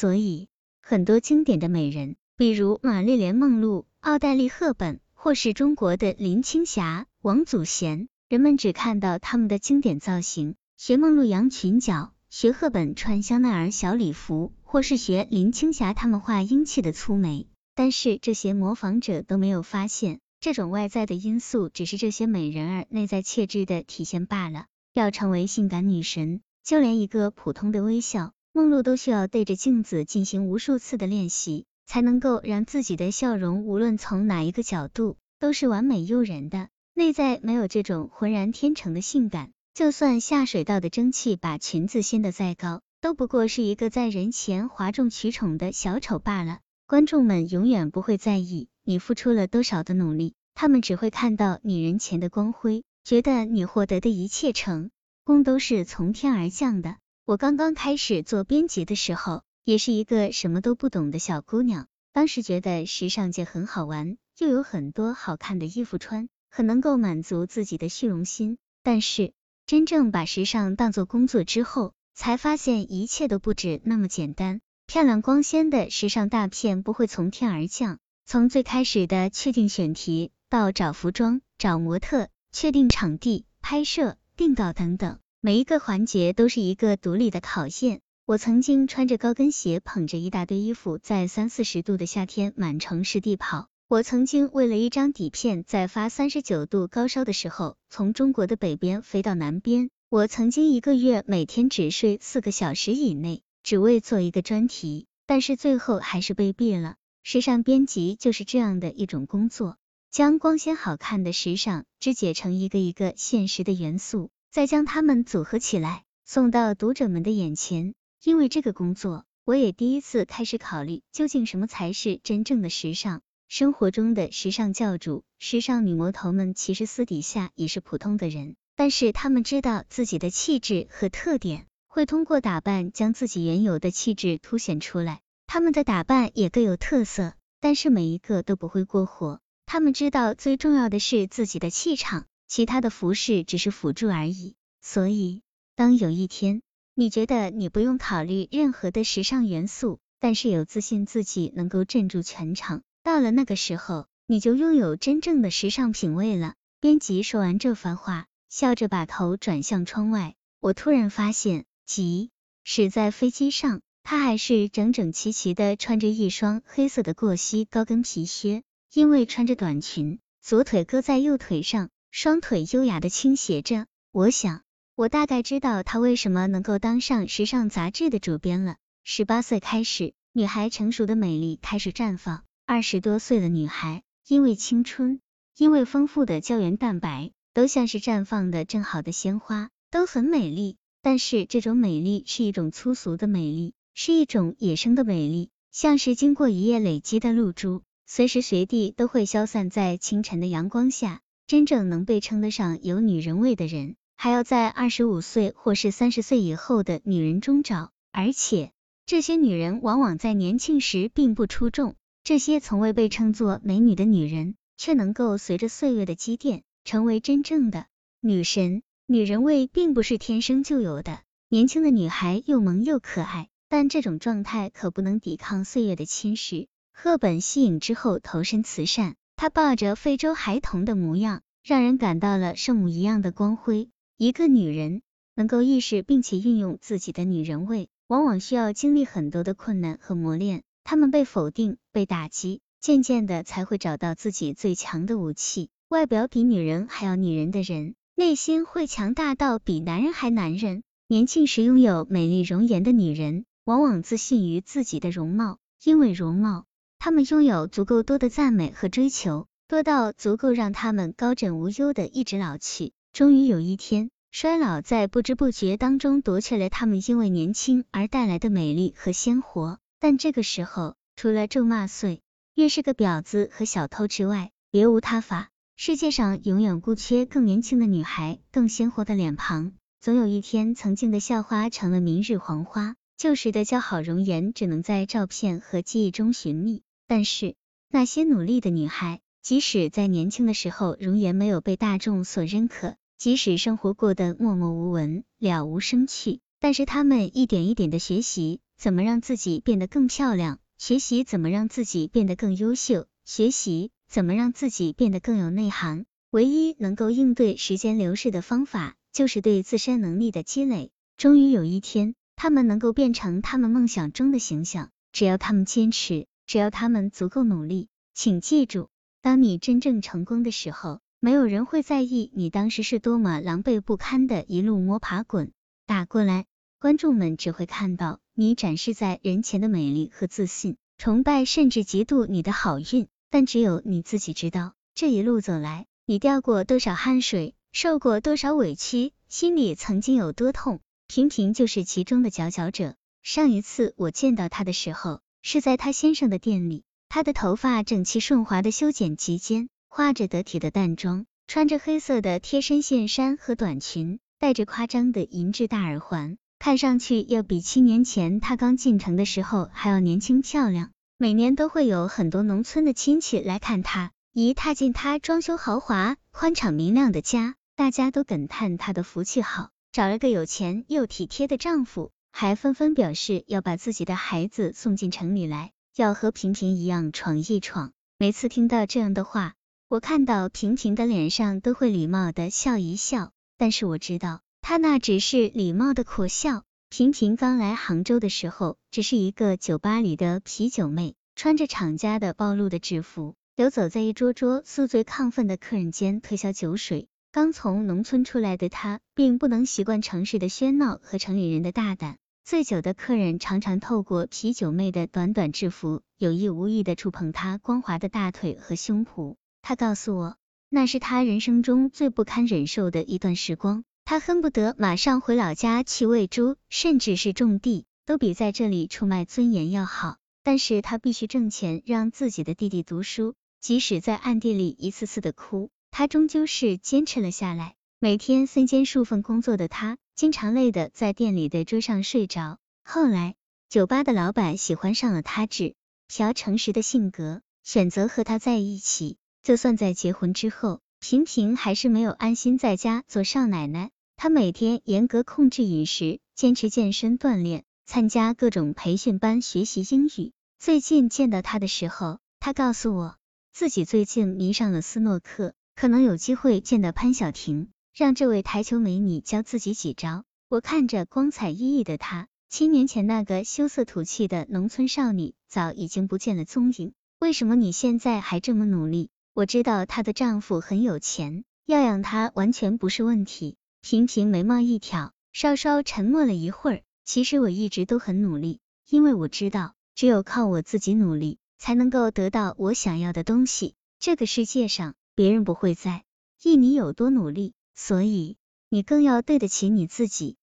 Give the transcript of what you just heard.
所以很多经典的美人，比如玛丽莲梦露、奥黛丽赫本，或是中国的林青霞、王祖贤，人们只看到她们的经典造型，学梦露扬裙角，学赫本穿香奈儿小礼服，或是学林青霞她们画英气的粗眉。但是这些模仿者都没有发现，这种外在的因素只是这些美人儿内在气质的体现罢了。要成为性感女神，就连一个普通的微笑，梦露都需要对着镜子进行无数次的练习，才能够让自己的笑容无论从哪一个角度都是完美诱人的。内在没有这种浑然天成的性感，就算下水道的蒸汽把裙子掀得再高，都不过是一个在人前哗众取宠的小丑罢了。观众们永远不会在意你付出了多少的努力，他们只会看到你人前的光辉，觉得你获得的一切成功都是从天而降的。我刚刚开始做编辑的时候，也是一个什么都不懂的小姑娘，当时觉得时尚界很好玩，又有很多好看的衣服穿，很能够满足自己的虚荣心。但是真正把时尚当做工作之后，才发现一切都不止那么简单。漂亮光鲜的时尚大片不会从天而降，从最开始的确定选题，到找服装、找模特、确定场地、拍摄、定稿等等，每一个环节都是一个独立的考验。我曾经穿着高跟鞋，捧着一大堆衣服，在三四十度的夏天满城市地跑。我曾经为了一张底片，在发三十九度高烧的时候，从中国的北边飞到南边。我曾经一个月每天只睡四个小时以内。只为做一个专题，但是最后还是被毙了。时尚编辑就是这样的一种工作，将光鲜好看的时尚肢解成一个一个现实的元素，再将它们组合起来，送到读者们的眼前。因为这个工作，我也第一次开始考虑，究竟什么才是真正的时尚？生活中的时尚教主、时尚女魔头们，其实私底下也是普通的人，但是他们知道自己的气质和特点。会通过打扮将自己原有的气质凸显出来，他们的打扮也各有特色，但是每一个都不会过火。他们知道最重要的是自己的气场，其他的服饰只是辅助而已。所以，当有一天你觉得你不用考虑任何的时尚元素，但是有自信自己能够镇住全场，到了那个时候，你就拥有真正的时尚品味了。编辑说完这番话，笑着把头转向窗外，我突然发现。即使在飞机上，他还是整整齐齐的穿着一双黑色的过膝高跟皮靴，因为穿着短裙，左腿搁在右腿上，双腿优雅的倾斜着。我想，我大概知道他为什么能够当上时尚杂志的主编了。十八岁开始，女孩成熟的美丽开始绽放。二十多岁的女孩，因为青春，因为丰富的胶原蛋白，都像是绽放的正好的鲜花，都很美丽。但是这种美丽是一种粗俗的美丽，是一种野生的美丽，像是经过一夜累积的露珠，随时随地都会消散在清晨的阳光下。真正能被称得上有女人味的人，还要在二十五岁或是三十岁以后的女人中找，而且这些女人往往在年轻时并不出众。这些从未被称作美女的女人，却能够随着岁月的积淀，成为真正的女神。女人味并不是天生就有的，年轻的女孩又萌又可爱，但这种状态可不能抵抗岁月的侵蚀。赫本吸引之后投身慈善，她抱着非洲孩童的模样，让人感到了圣母一样的光辉。一个女人能够意识并且运用自己的女人味，往往需要经历很多的困难和磨练，她们被否定、被打击，渐渐的才会找到自己最强的武器。外表比女人还要女人的人。内心会强大到比男人还男人。年轻时拥有美丽容颜的女人，往往自信于自己的容貌，因为容貌，他们拥有足够多的赞美和追求，多到足够让他们高枕无忧的一直老去。终于有一天，衰老在不知不觉当中夺去了他们因为年轻而带来的美丽和鲜活。但这个时候，除了咒骂岁月是个婊子和小偷之外，别无他法。世界上永远不缺更年轻的女孩，更鲜活的脸庞。总有一天，曾经的校花成了明日黄花，旧时的姣好容颜只能在照片和记忆中寻觅。但是，那些努力的女孩，即使在年轻的时候容颜没有被大众所认可，即使生活过得默默无闻、了无生趣，但是她们一点一点的学习，怎么让自己变得更漂亮，学习怎么让自己变得更优秀，学习怎么让自己变得更有内涵。唯一能够应对时间流逝的方法，就是对自身能力的积累。终于有一天，他们能够变成他们梦想中的形象。只要他们坚持，只要他们足够努力。请记住，当你真正成功的时候，没有人会在意你当时是多么狼狈不堪的一路摸爬滚打过来。观众们只会看到你展示在人前的美丽和自信，崇拜甚至嫉妒你的好运。但只有你自己知道，这一路走来，你掉过多少汗水，受过多少委屈，心里曾经有多痛。平平就是其中的佼佼者。上一次我见到他的时候，是在他先生的店里，他的头发整齐顺滑的修剪及肩。化着得体的淡妆，穿着黑色的贴身线衫和短裙，戴着夸张的银质大耳环，看上去要比七年前他刚进城的时候还要年轻漂亮。每年都会有很多农村的亲戚来看他，一踏进他装修豪华、宽敞明亮的家，大家都感叹他的福气好，找了个有钱又体贴的丈夫，还纷纷表示要把自己的孩子送进城里来，要和平平一样闯一闯。每次听到这样的话，我看到平平的脸上都会礼貌的笑一笑，但是我知道他那只是礼貌的苦笑。平平刚来杭州的时候，只是一个酒吧里的啤酒妹，穿着厂家的暴露的制服，游走在一桌桌宿醉亢奋的客人间推销酒水。刚从农村出来的他，并不能习惯城市的喧闹和城里人的大胆。醉酒的客人常常透过啤酒妹的短短制服，有意无意的触碰她光滑的大腿和胸脯。他告诉我，那是他人生中最不堪忍受的一段时光。他恨不得马上回老家去喂猪，甚至是种地，都比在这里出卖尊严要好。但是他必须挣钱，让自己的弟弟读书。即使在暗地里一次次的哭，他终究是坚持了下来。每天身兼数份工作的他，经常累得在店里的桌上睡着。后来，酒吧的老板喜欢上了他只朴诚实的性格，选择和他在一起。就算在结婚之后，平平还是没有安心在家做少奶奶。她每天严格控制饮食，坚持健身锻炼，参加各种培训班学习英语。最近见到她的时候，她告诉我自己最近迷上了斯诺克，可能有机会见到潘晓婷，让这位台球美女教自己几招。我看着光彩熠熠的她，七年前那个羞涩土气的农村少女早已经不见了踪影。为什么你现在还这么努力？我知道她的丈夫很有钱，要养她完全不是问题。平平眉毛一挑，稍稍沉默了一会儿。其实我一直都很努力，因为我知道，只有靠我自己努力，才能够得到我想要的东西。这个世界上，别人不会在意你有多努力，所以你更要对得起你自己。